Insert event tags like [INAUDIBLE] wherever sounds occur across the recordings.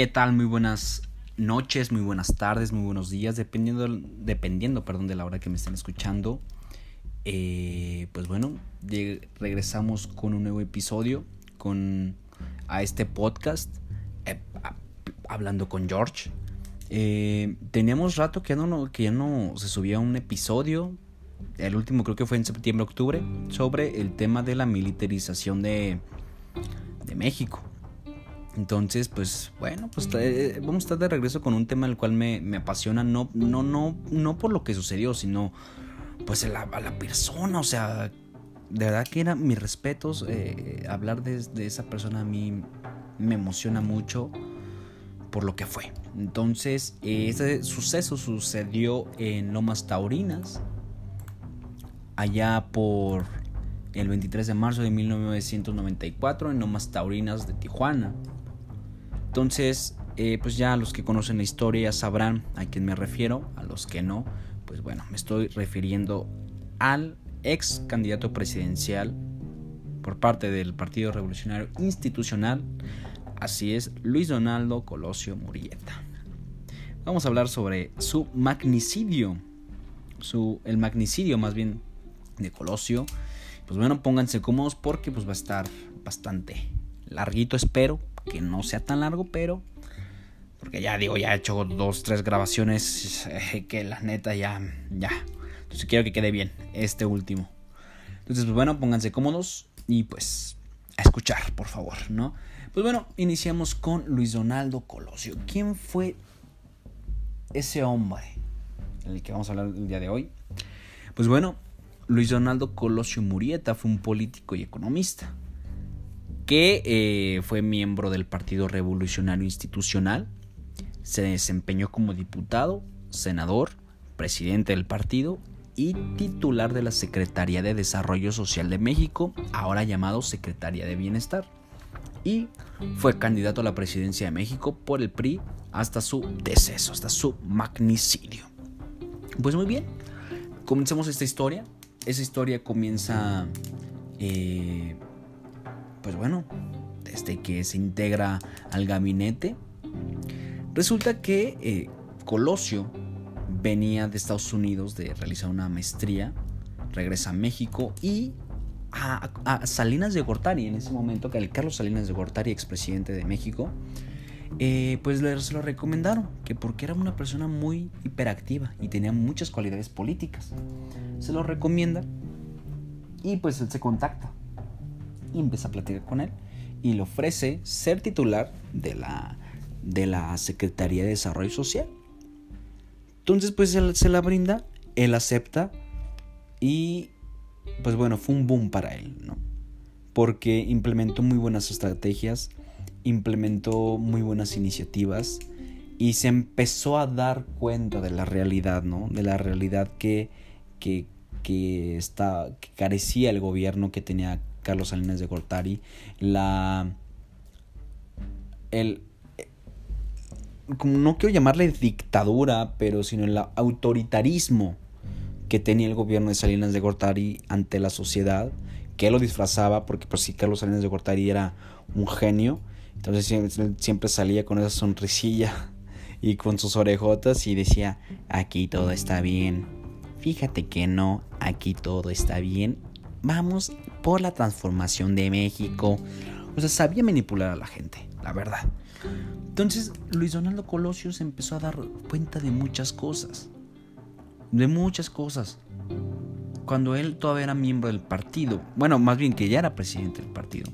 ¿Qué tal? Muy buenas noches, muy buenas tardes, muy buenos días, dependiendo, dependiendo perdón, de la hora que me estén escuchando. Eh, pues bueno, regresamos con un nuevo episodio con, a este podcast, eh, hablando con George. Eh, teníamos rato que ya, no, que ya no se subía un episodio, el último creo que fue en septiembre-octubre, sobre el tema de la militarización de, de México. Entonces, pues bueno, pues vamos a estar de regreso con un tema el cual me, apasiona, no, no, no, no por lo que sucedió, sino pues a la, persona, o sea, de verdad que era mis respetos, eh, hablar de, esa persona a mí me emociona mucho por lo que fue. Entonces, ese suceso sucedió en Lomas Taurinas, allá por el 23 de marzo de 1994 en Lomas Taurinas de Tijuana. Entonces, eh, pues ya los que conocen la historia sabrán a quién me refiero, a los que no, pues bueno, me estoy refiriendo al ex candidato presidencial por parte del Partido Revolucionario Institucional, así es, Luis Donaldo Colosio Murieta. Vamos a hablar sobre su magnicidio, su, el magnicidio más bien de Colosio. Pues bueno, pónganse cómodos porque pues va a estar bastante larguito, espero, que no sea tan largo, pero porque ya digo, ya he hecho dos, tres grabaciones eh, que la neta ya, ya. Entonces quiero que quede bien este último. Entonces, pues bueno, pónganse cómodos y pues a escuchar, por favor, ¿no? Pues bueno, iniciamos con Luis Donaldo Colosio. ¿Quién fue ese hombre en el que vamos a hablar el día de hoy? Pues bueno, Luis Donaldo Colosio Murieta fue un político y economista que eh, fue miembro del Partido Revolucionario Institucional, se desempeñó como diputado, senador, presidente del partido y titular de la Secretaría de Desarrollo Social de México, ahora llamado Secretaría de Bienestar. Y fue candidato a la presidencia de México por el PRI hasta su deceso, hasta su magnicidio. Pues muy bien, comencemos esta historia. Esa historia comienza eh, pues bueno, desde que se integra al gabinete, resulta que eh, Colosio venía de Estados Unidos de realizar una maestría, regresa a México y a, Salinas de Gortari, en ese momento, que Carlos Salinas de Gortari, expresidente de México, eh, pues le, se lo recomendaron, que porque era una persona muy hiperactiva y tenía muchas cualidades políticas. Se lo recomienda y pues él se contacta y empieza a platicar con él y le ofrece ser titular de la, de la Secretaría de Desarrollo Social. Entonces pues se la brinda, él acepta y pues bueno, fue un boom para él, ¿no? Porque implementó muy buenas estrategias, implementó muy buenas iniciativas y se empezó a dar cuenta de la realidad, ¿no? De la realidad que, que, que, está, que carecía el gobierno que tenía Carlos Salinas de Gortari, la el como no quiero llamarle dictadura, pero sino el autoritarismo que tenía el gobierno de Salinas de Gortari ante la sociedad, que lo disfrazaba porque pues sí Carlos Salinas de Gortari era un genio, entonces siempre, siempre salía con esa sonrisilla [LAUGHS] y con sus orejotas y decía, aquí todo está bien. Fíjate que no, aquí todo está bien vamos por la transformación de México. O sea, sabía manipular a la gente, la verdad. Entonces, Luis Donaldo Colosio se empezó a dar cuenta de muchas cosas. De muchas cosas. Cuando él todavía era miembro del partido, bueno, más bien que ya era presidente del partido,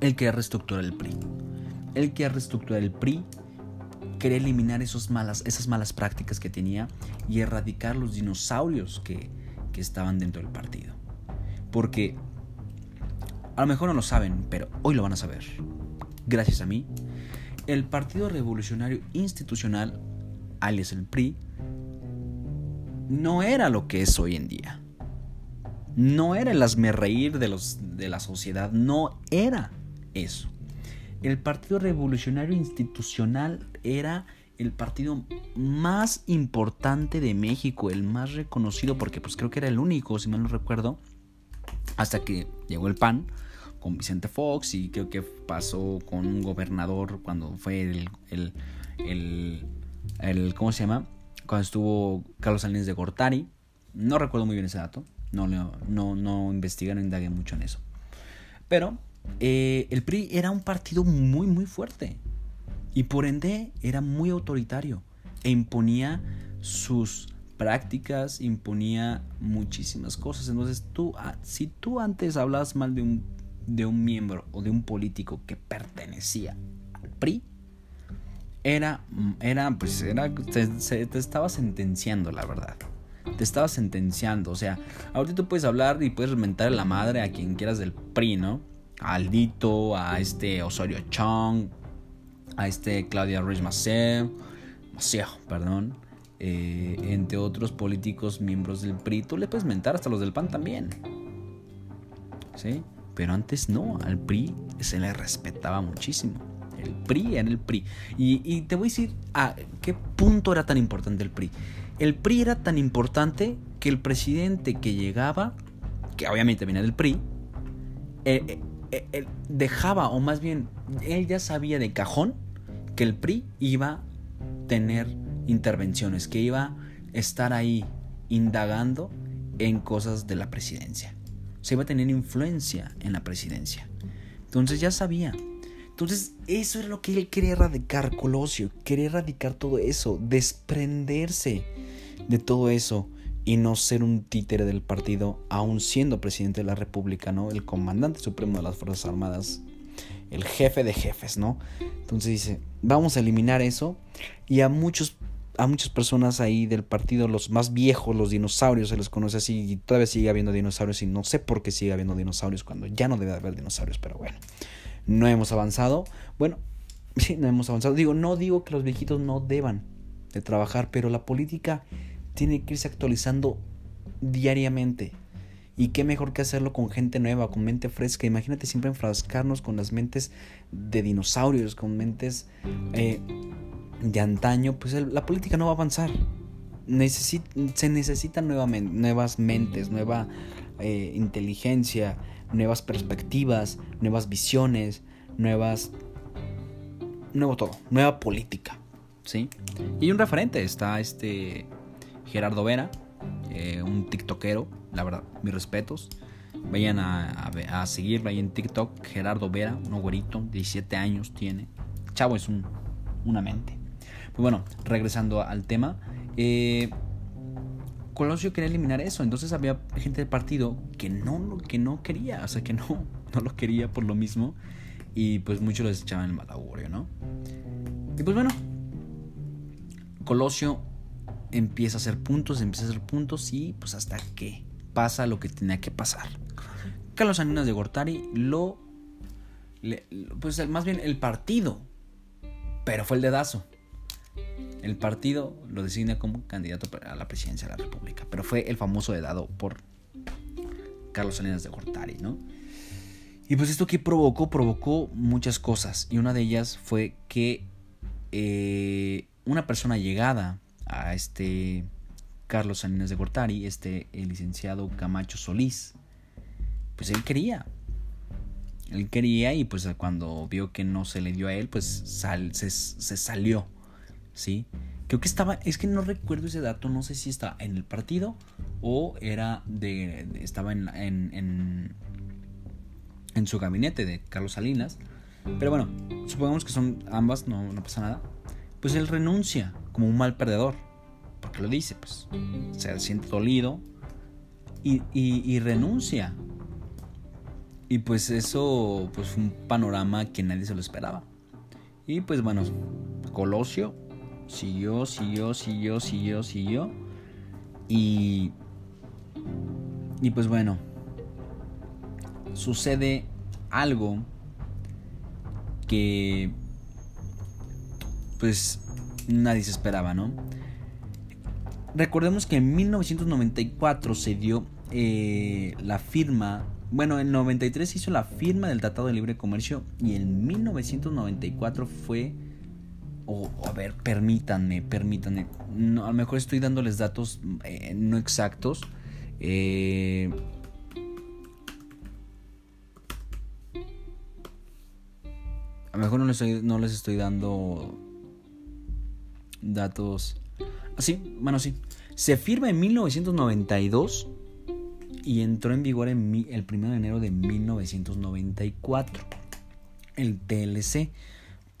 él quería reestructurar el PRI. Él quería reestructurar el PRI, quería eliminar esas malas prácticas que tenía y erradicar los dinosaurios que estaban dentro del partido. Porque a lo mejor no lo saben, pero hoy lo van a saber. Gracias a mí, el Partido Revolucionario Institucional, alias el PRI, no era lo que es hoy en día. No era el reír de, los, de la sociedad, no era eso. El Partido Revolucionario Institucional era el partido más importante de México, el más reconocido, porque pues creo que era el único, si mal no recuerdo, hasta que llegó el PAN, con Vicente Fox y creo que pasó con un gobernador cuando fue el, el, el, ¿cómo se llama? Cuando estuvo Carlos Salinas de Gortari. No recuerdo muy bien ese dato. No, no, no, no investigué, no indagué mucho en eso. Pero eh, el PRI era un partido muy, muy fuerte. Y por ende era muy autoritario. E imponía sus prácticas, imponía muchísimas cosas. Entonces tú, ah, si tú antes hablabas mal de un, de un miembro o de un político que pertenecía al PRI, era, era pues, era, te, te estaba sentenciando, la verdad te estaba sentenciando. O sea, ahorita tú puedes hablar y puedes mentar la madre a quien quieras del PRI, ¿no? A Aldito, a este Osorio Chong, a este Claudia Ruiz Maceo, Maceo, perdón. Eh, entre otros políticos miembros del PRI, tú le puedes mentar hasta los del PAN también. ¿Sí? Pero antes no, al PRI se le respetaba muchísimo. El PRI era el PRI. Y, te voy a decir a qué punto era tan importante el PRI. El PRI era tan importante que el presidente que llegaba, que obviamente venía del PRI, eh, eh, dejaba, o más bien, él ya sabía de cajón que el PRI iba a tener intervenciones, que iba a estar ahí indagando en cosas de la presidencia. Se iba a tener influencia en la presidencia. Entonces ya sabía. Entonces, eso era lo que él quería erradicar, Colosio. Quería erradicar todo eso, desprenderse de todo eso y no ser un títere del partido, aún siendo presidente de la República, ¿no? El comandante supremo de las Fuerzas Armadas, el jefe de jefes, ¿no? Entonces dice, vamos a eliminar eso y a muchos a muchas personas ahí del partido, los más viejos, los dinosaurios, se les conoce así, y todavía sigue habiendo dinosaurios, y no sé por qué sigue habiendo dinosaurios cuando ya no debe haber dinosaurios, pero bueno no hemos avanzado. Bueno, [LAUGHS] sí, no hemos avanzado. Digo, no digo que los viejitos no deban de trabajar, pero la política tiene que irse actualizando diariamente. Y qué mejor que hacerlo con gente nueva, con mente fresca. Imagínate siempre enfrascarnos con las mentes de dinosaurios, con mentes eh, de antaño. Pues la política no va a avanzar. se necesitan nuevas mentes, nueva eh, inteligencia, nuevas perspectivas, nuevas visiones, nuevas... Nuevo todo, nueva política, ¿sí? Y un referente está este Gerardo Vera, eh, un tiktokero, la verdad, mis respetos. Vayan a, a, seguirlo ahí en TikTok, Gerardo Vera, un güerito, 17 años tiene. Chavo es un, una mente. Pues bueno, regresando al tema. Eh, Colosio quería eliminar eso, entonces había gente del partido que no, que no quería, o sea, que no, [LAUGHS] no lo quería por lo mismo, y pues muchos les echaban el mal ¿no? Y pues bueno, Colosio empieza a hacer puntos, empieza a hacer puntos y pues hasta que pasa lo que tenía que pasar. Carlos Salinas de Gortari lo, pues más bien el partido, pero fue el dedazo el partido lo designa como candidato a la presidencia de la República, pero fue el famoso dado por Carlos Salinas de Gortari, ¿no? Y pues esto que provocó, provocó muchas cosas, y una de ellas fue que eh, una persona llegada a este Carlos Salinas de Gortari, este el licenciado Camacho Solís, pues él quería, él quería y pues cuando vio que no se le dio a él, pues se, se salió ¿sí? Creo que estaba, es que no recuerdo ese dato, no sé si está en el partido o era de, estaba en, en, en, su gabinete de Carlos Salinas. Pero bueno, supongamos que son ambas, no, no pasa nada. Pues él renuncia como un mal perdedor, porque lo dice, pues se siente dolido y, y renuncia. Y pues eso pues fue un panorama que nadie se lo esperaba. Y pues bueno, Colosio siguió, siguió, siguió, siguió, siguió. Y, y pues bueno, sucede algo que pues nadie se esperaba, ¿no? Recordemos que en 1994 se dio eh, la firma, bueno, en 93 hizo la firma del Tratado de Libre Comercio y en 1994 fue o, a ver, permítanme, permítanme. A lo mejor estoy dándoles datos eh, no exactos. Eh, a lo mejor no les estoy, no les estoy dando datos. Así, ah, bueno, sí. Se firma en 1992 y entró en vigor en el 1 de enero de 1994. El TLC,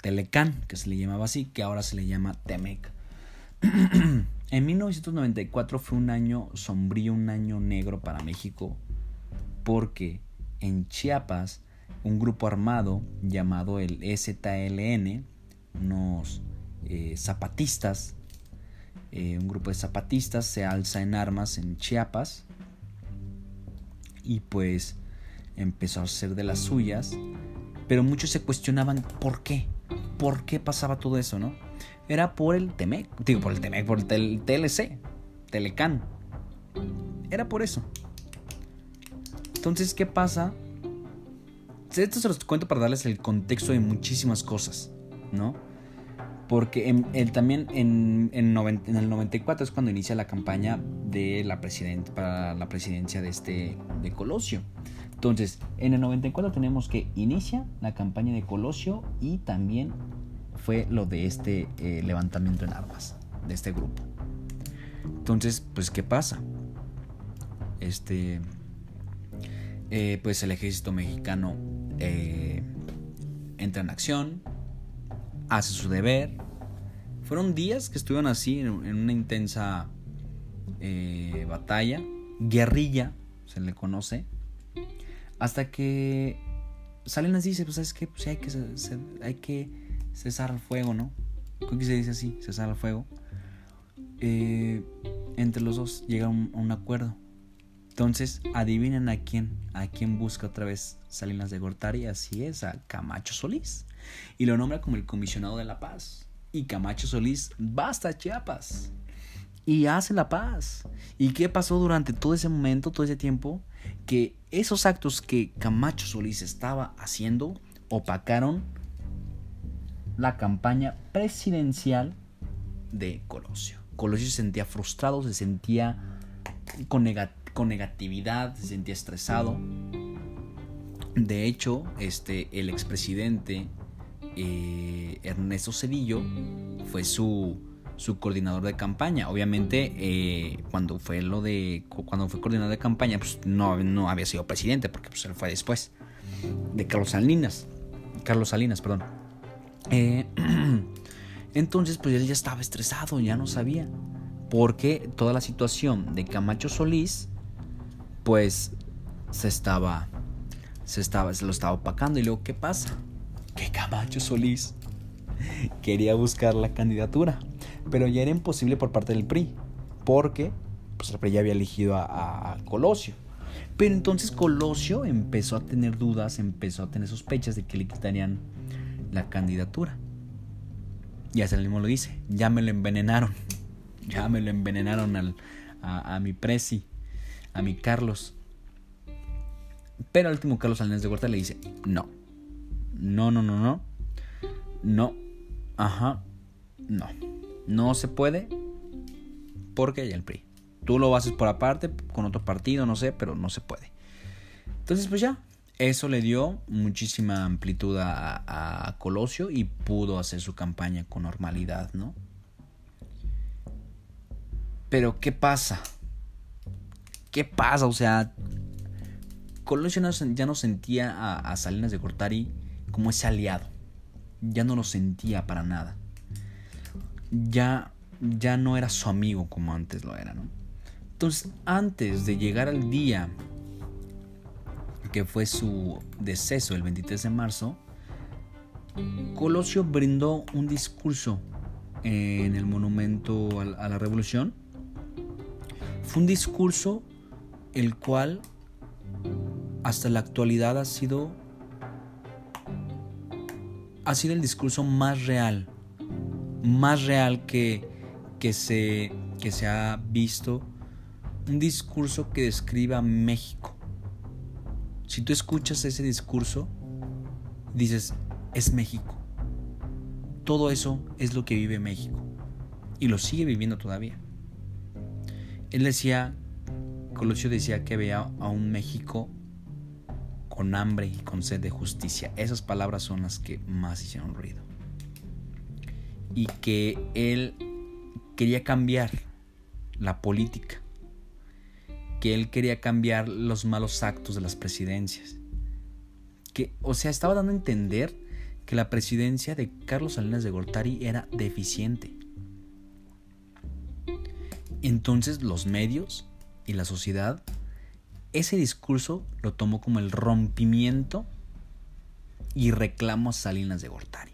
Telecan, que se le llamaba así, que ahora se le llama Temec. [CLEARS THROAT] en 1994 fue un año sombrío, un año negro para México, porque en Chiapas un grupo armado llamado el STLN, unos eh, zapatistas, eh, un grupo de zapatistas se alza en armas en Chiapas y pues empezó a hacer de las suyas, pero muchos se cuestionaban por qué, por qué pasaba todo eso, ¿no? Era por el Temec, digo por el Temec, por el TLC, Telecan. Era por eso. Entonces, ¿qué pasa? Esto se los cuento para darles el contexto de muchísimas cosas, ¿no? porque también en, en, el 94 es cuando inicia la campaña de la para la presidencia de este de Colosio. Entonces, en el 94 tenemos que inicia la campaña de Colosio y también fue lo de este eh, levantamiento en armas de este grupo. Entonces, pues, ¿qué pasa? Este, eh, pues el ejército mexicano eh, entra en acción, hace su deber. Fueron días que estuvieron así en, una intensa batalla, guerrilla, se le conoce, hasta que Salinas dice, pues sabes qué, pues hay que, hay que cesar el fuego, ¿no? ¿Cómo que se dice así? Cesar el fuego. Eh, entre los dos llega a un acuerdo. Entonces, adivinen a quién, a quién busca otra vez Salinas de Gortari, así es, a Camacho Solís. Y lo nombra como el comisionado de la paz. Y Camacho Solís va hasta Chiapas. Y hace la paz. ¿Y qué pasó durante todo ese momento, todo ese tiempo? Que esos actos que Camacho Solís estaba haciendo opacaron la campaña presidencial de Colosio. Colosio se sentía frustrado, se sentía con con negatividad, se sentía estresado. De hecho, este, el expresidente eh, Ernesto Cedillo fue su, su, coordinador de campaña. Obviamente, eh, cuando fue lo de. Cuando fue coordinador de campaña, pues no, no había sido presidente, porque pues, él fue después. De Carlos Salinas. Carlos Salinas, perdón. Eh, [CLEARS THROAT] entonces, pues él ya estaba estresado, ya no sabía. Porque toda la situación de Camacho Solís pues se estaba, se estaba, se lo estaba opacando. Y luego, ¿qué pasa? Que Camacho Solís [LAUGHS] quería buscar la candidatura, pero ya era imposible por parte del PRI, porque pues, el PRI ya había elegido a, Colosio. Pero entonces Colosio empezó a tener dudas, empezó a tener sospechas de que le quitarían la candidatura. Y hasta el mismo lo dice, ya me lo envenenaron, [LAUGHS] ya me lo envenenaron al, a, mi presi a mi Carlos. Pero al último Carlos Salinas de Gorta le dice, no, no, no, no, no, no, ajá, no, no se puede porque hay el PRI. Tú lo haces por aparte, con otro partido, no sé, pero no se puede. Entonces, pues ya, eso le dio muchísima amplitud a, a, Colosio y pudo hacer su campaña con normalidad, ¿no? Pero, ¿qué pasa? ¿Qué pasa? O sea, Colosio ya no sentía a, Salinas de Gortari como ese aliado. Ya no lo sentía para nada. Ya, ya no era su amigo como antes lo era. Entonces, antes de llegar al día que fue su deceso, el 23 de marzo, Colosio brindó un discurso en el monumento a la revolución. Fue un discurso el cual hasta la actualidad ha sido ha sido el discurso más real, más real que, que, se, que se ha visto, un discurso que describa México. Si tú escuchas ese discurso, dices, es México. Todo eso es lo que vive México. Y lo sigue viviendo todavía. Él decía Colosio decía que veía a un México con hambre y con sed de justicia. Esas palabras son las que más hicieron ruido. Y que él quería cambiar la política, que él quería cambiar los malos actos de las presidencias. Que, o sea, estaba dando a entender que la presidencia de Carlos Salinas de Gortari era deficiente. Entonces los medios y la sociedad ese discurso lo tomó como el rompimiento y reclamo a Salinas de Gortari.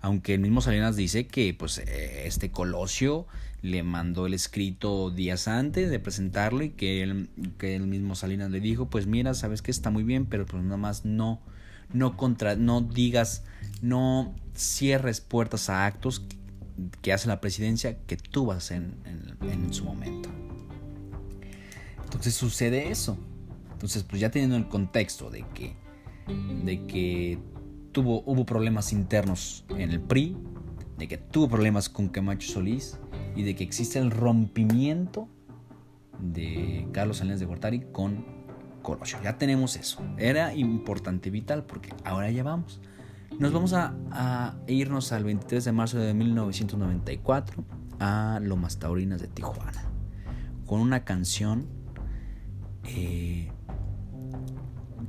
Aunque el mismo Salinas dice que pues eh, este Colosio le mandó el escrito días antes de presentarlo y que que el mismo Salinas le dijo, pues mira, sabes que está muy bien, pero pues nada más no no contra no digas, no cierres puertas a actos que hace la presidencia que tú vas en, en, en su momento. Entonces sucede eso. Entonces, pues ya teniendo el contexto de que, de que tuvo, hubo problemas internos en el PRI, de que tuvo problemas con Camacho Solís y de que existe el rompimiento de Carlos Salinas de Gortari con Colosio. Ya tenemos eso. Era importante, vital, porque ahora ya vamos. Nos vamos a, irnos al 23 de marzo de 1994 a Lomas Taurinas de Tijuana con una canción eh,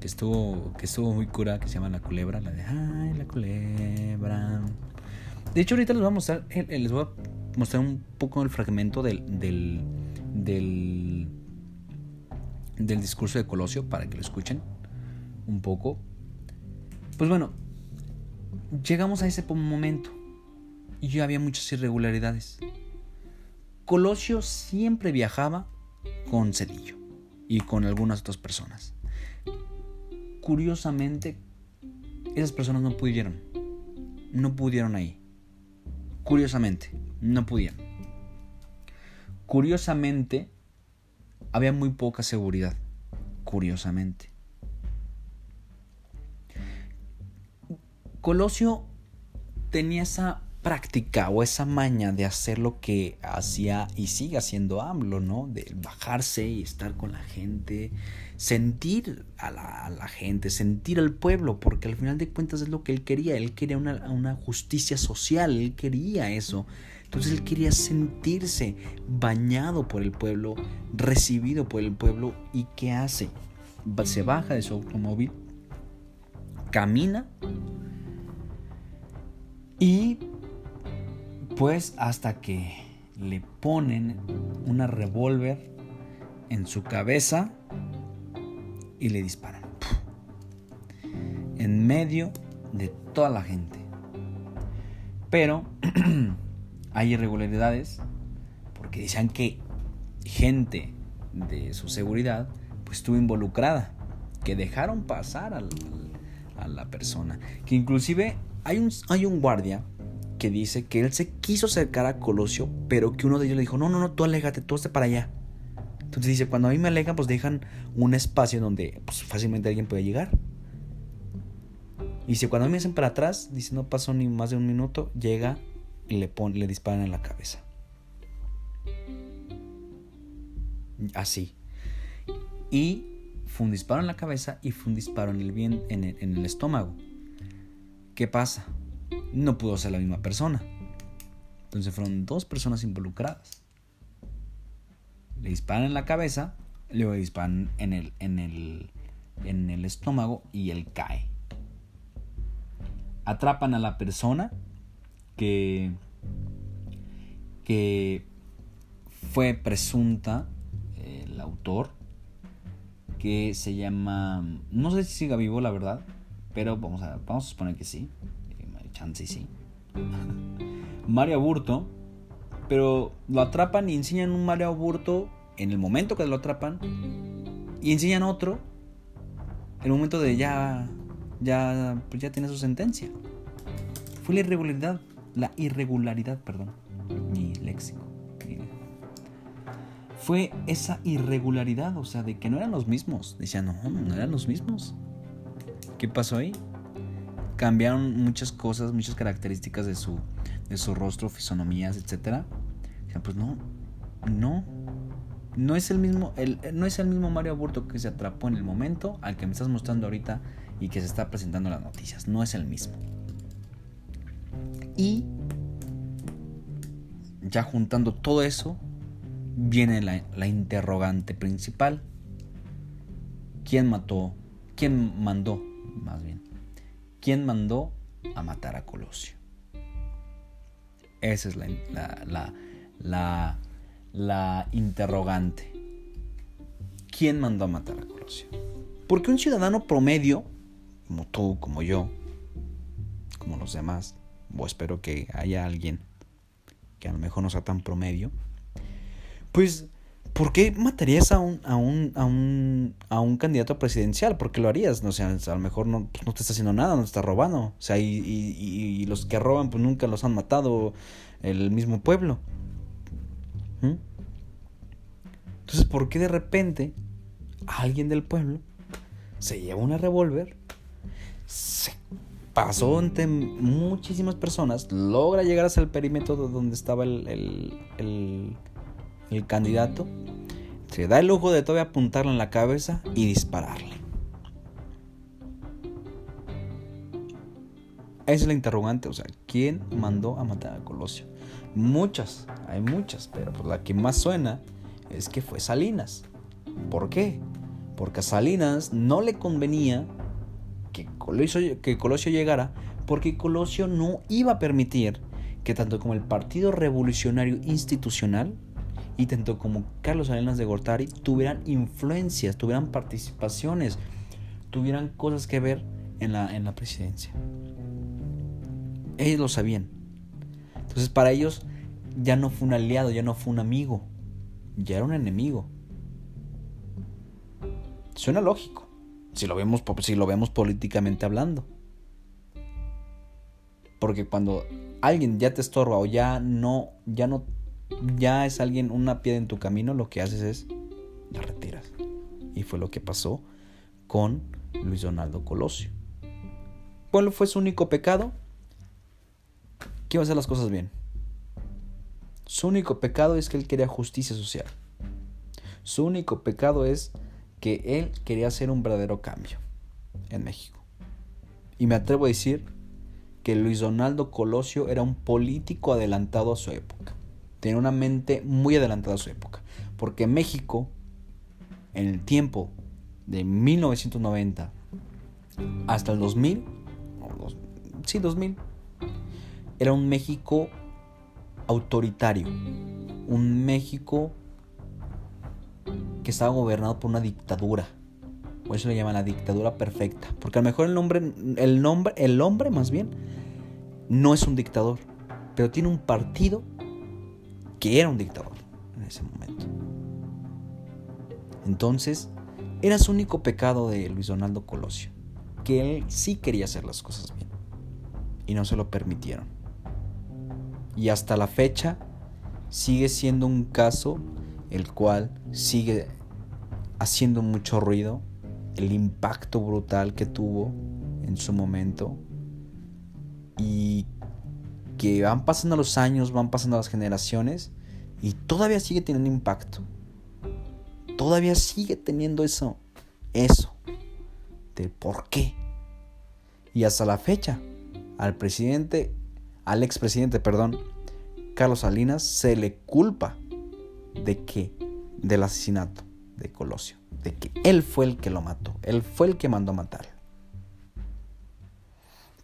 que estuvo que estuvo muy cura que se llama La Culebra, la de Ay, la Culebra. De hecho, ahorita les voy a mostrar, eh, eh, les voy a mostrar un poco el fragmento del, del, del, del discurso de Colosio para que lo escuchen un poco. Pues bueno, llegamos a ese momento y ya había muchas irregularidades. Colosio siempre viajaba con Cedillo y con algunas otras personas. Curiosamente, esas personas no pudieron. No pudieron ahí. Curiosamente, no pudieron. Curiosamente, había muy poca seguridad. Curiosamente. Colosio tenía esa práctica o esa maña de hacer lo que hacía y sigue haciendo AMLO, ¿no? De bajarse y estar con la gente, sentir a la, gente, sentir al pueblo, porque al final de cuentas es lo que él quería, él quería una, una justicia social, él quería eso. Entonces él quería sentirse bañado por el pueblo, recibido por el pueblo y ¿qué hace? Se baja de su automóvil, camina y pues hasta que le ponen una revólver en su cabeza y le disparan. En medio de toda la gente. Pero [CLEARS THROAT] hay irregularidades porque dicen que gente de su seguridad pues estuvo involucrada, que dejaron pasar a la, a la persona, que inclusive hay un, hay un guardia que dice que él se quiso acercar a Colosio, pero que uno de ellos le dijo, no, no, no, tú aléjate, tú esté para allá. Entonces dice, cuando a mí me alejan, pues dejan un espacio donde pues, fácilmente alguien puede llegar. Y si cuando a mí me hacen para atrás, dice, no pasó ni más de un minuto, llega y le, pone, le disparan en la cabeza. Así. Y fue un disparo en la cabeza y fue un disparo en el, bien, en el estómago. ¿Qué pasa? no pudo ser la misma persona. Entonces fueron dos personas involucradas. Le disparan en la cabeza, le disparan en el, en el, en el estómago y él cae. Atrapan a la persona que, que fue presunta el autor, que se llama, no sé si siga vivo la verdad, pero vamos a, vamos a suponer que sí chance sí. [LAUGHS] Mario Aburto, pero lo atrapan y enseñan un Mario Aburto en el momento que lo atrapan y enseñan otro en el momento de ya ya pues ya tiene su sentencia. Fue la irregularidad, la irregularidad, perdón, mi léxico. Fue esa irregularidad, o sea, de que no eran los mismos. Decían, no, no eran los mismos. ¿Qué pasó ahí? Cambiaron muchas cosas, muchas características de su, de su rostro, fisonomías, etc. pues no, no, No es el mismo, el, no es el mismo Mario Aburto que se atrapó en el momento al que me estás mostrando ahorita y que se está presentando en las noticias. No es el mismo. Y ya juntando todo eso, viene la interrogante principal. ¿Quién mató? ¿Quién mandó? Más bien. ¿Quién mandó a matar a Colosio? Esa es la, la, la, interrogante. ¿Quién mandó a matar a Colosio? Porque un ciudadano promedio, como tú, como yo, como los demás, o espero que haya alguien que a lo mejor no sea tan promedio, pues ¿por qué matarías a un, a un, a un, a un candidato presidencial? ¿Por qué lo harías? No sé, a lo mejor no, pues, no te está haciendo nada, no te está robando. O sea, y, y, los que roban, pues nunca los han matado el mismo pueblo. ¿Mm? Entonces, ¿por qué de repente alguien del pueblo se lleva una revólver, se pasó entre muchísimas personas, logra llegar hasta el perímetro donde estaba el el candidato, se da el lujo de todavía apuntarle en la cabeza y dispararle. Esa es la interrogante, o sea, ¿quién mandó a matar a Colosio? Muchas, hay muchas, pero pues la que más suena es que fue Salinas. ¿Por qué? Porque a Salinas no le convenía que que Colosio llegara, porque Colosio no iba a permitir que tanto como el Partido Revolucionario Institucional y tanto como Carlos Salinas de Gortari tuvieran influencias, tuvieran participaciones, tuvieran cosas que ver en la, en la presidencia. Ellos lo sabían. Entonces para ellos ya no fue un aliado, ya no fue un amigo, ya era un enemigo. Suena lógico, si lo vemos, si lo vemos políticamente hablando. Porque cuando alguien ya te estorba o ya no, ya no ya es alguien, una piedra en tu camino, lo que haces es la retiras. Y fue lo que pasó con Luis Donaldo Colosio. ¿Cuál fue su único pecado? Que iba a hacer las cosas bien. Su único pecado es que él quería justicia social. Su único pecado es que él quería hacer un verdadero cambio en México. Y me atrevo a decir que Luis Donaldo Colosio era un político adelantado a su época tenía una mente muy adelantada a su época. Porque México, en el tiempo de 1990 hasta el 2000, sí, 2000, era un México autoritario, un México que estaba gobernado por una dictadura. Por eso le llaman la dictadura perfecta. Porque a lo mejor el nombre, el nombre, el hombre más bien, no es un dictador, pero tiene un partido que era un dictador en ese momento. Entonces, era su único pecado de Luis Donaldo Colosio, que él sí quería hacer las cosas bien y no se lo permitieron. Y hasta la fecha sigue siendo un caso el cual sigue haciendo mucho ruido, el impacto brutal que tuvo en su momento y que van pasando los años, van pasando las generaciones y todavía sigue teniendo impacto. Todavía sigue teniendo eso, eso, de por qué. Y hasta la fecha, al presidente, al expresidente, perdón, Carlos Salinas, se le culpa de que, del asesinato de Colosio, de que él fue el que lo mató, él fue el que mandó a matar.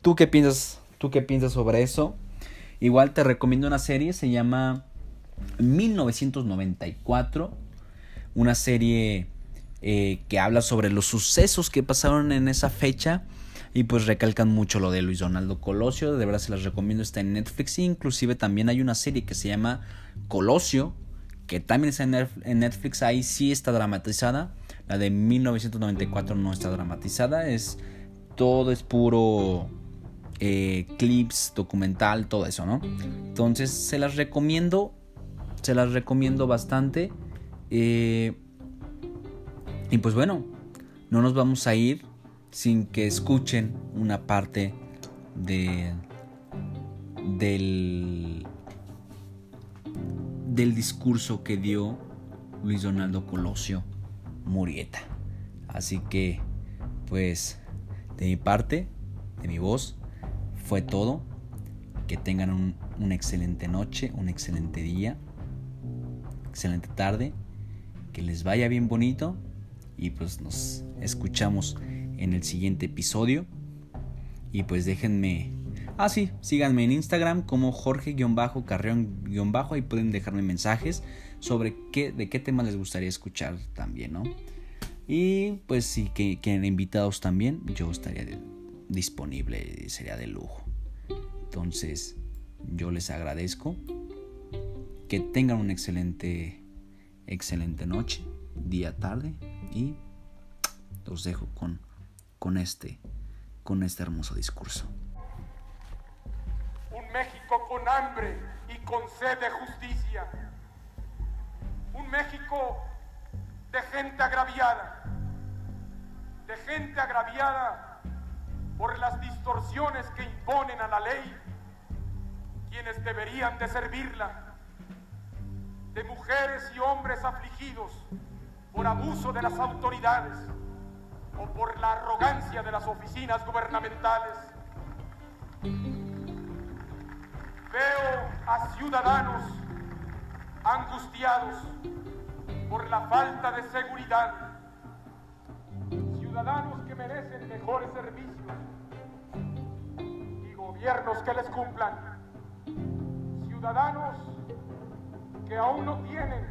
¿Tú qué piensas? ¿Tú qué piensas sobre eso? Igual te recomiendo una serie, se llama 1994, una serie eh, que habla sobre los sucesos que pasaron en esa fecha y pues recalcan mucho lo de Luis Donaldo Colosio, de verdad se las recomiendo, está en Netflix, inclusive también hay una serie que se llama Colosio, que también está en Netflix, ahí sí está dramatizada, la de 1994 no está dramatizada, es todo es puro eh, clips, documental, todo eso, ¿no? Entonces se las recomiendo, se las recomiendo bastante. Eh, y pues bueno, no nos vamos a ir sin que escuchen una parte de del del discurso que dio Luis Donaldo Colosio Murieta. Así que, pues, de mi parte, de mi voz, fue todo. Que tengan un, una excelente noche, un excelente día, excelente tarde. Que les vaya bien bonito. Y pues nos escuchamos en el siguiente episodio. Y pues déjenme... Ah, sí, síganme en Instagram como Jorge-Carreón- Ahí pueden dejarme mensajes sobre qué, de qué temas les gustaría escuchar también, ¿no? Y pues si que quieren invitados también, yo estaría de- disponible, sería de lujo. Entonces, yo les agradezco. Que tengan una excelente, excelente noche, día, tarde. Y los dejo con, con, este, con este hermoso discurso. Un México con hambre y con sed de justicia. Un México de gente agraviada. De gente agraviada por las distorsiones que imponen a la ley quienes deberían de servirla. De mujeres y hombres afligidos por abuso de las autoridades o por la arrogancia de las oficinas gubernamentales. Veo a ciudadanos angustiados por la falta de seguridad. Ciudadanos que merecen mejores servicios gobiernos que les cumplan. Ciudadanos que aún no tienen